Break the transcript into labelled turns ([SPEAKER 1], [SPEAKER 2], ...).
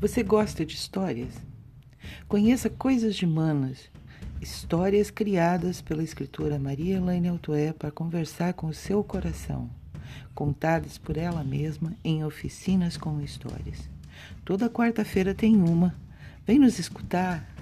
[SPEAKER 1] Você gosta de histórias? Conheça Coisas de Manas, histórias criadas pela escritora Maria Elaine Altoé para conversar com o seu coração, contadas por ela mesma em oficinas com histórias. Toda quarta-feira tem uma. Vem nos escutar.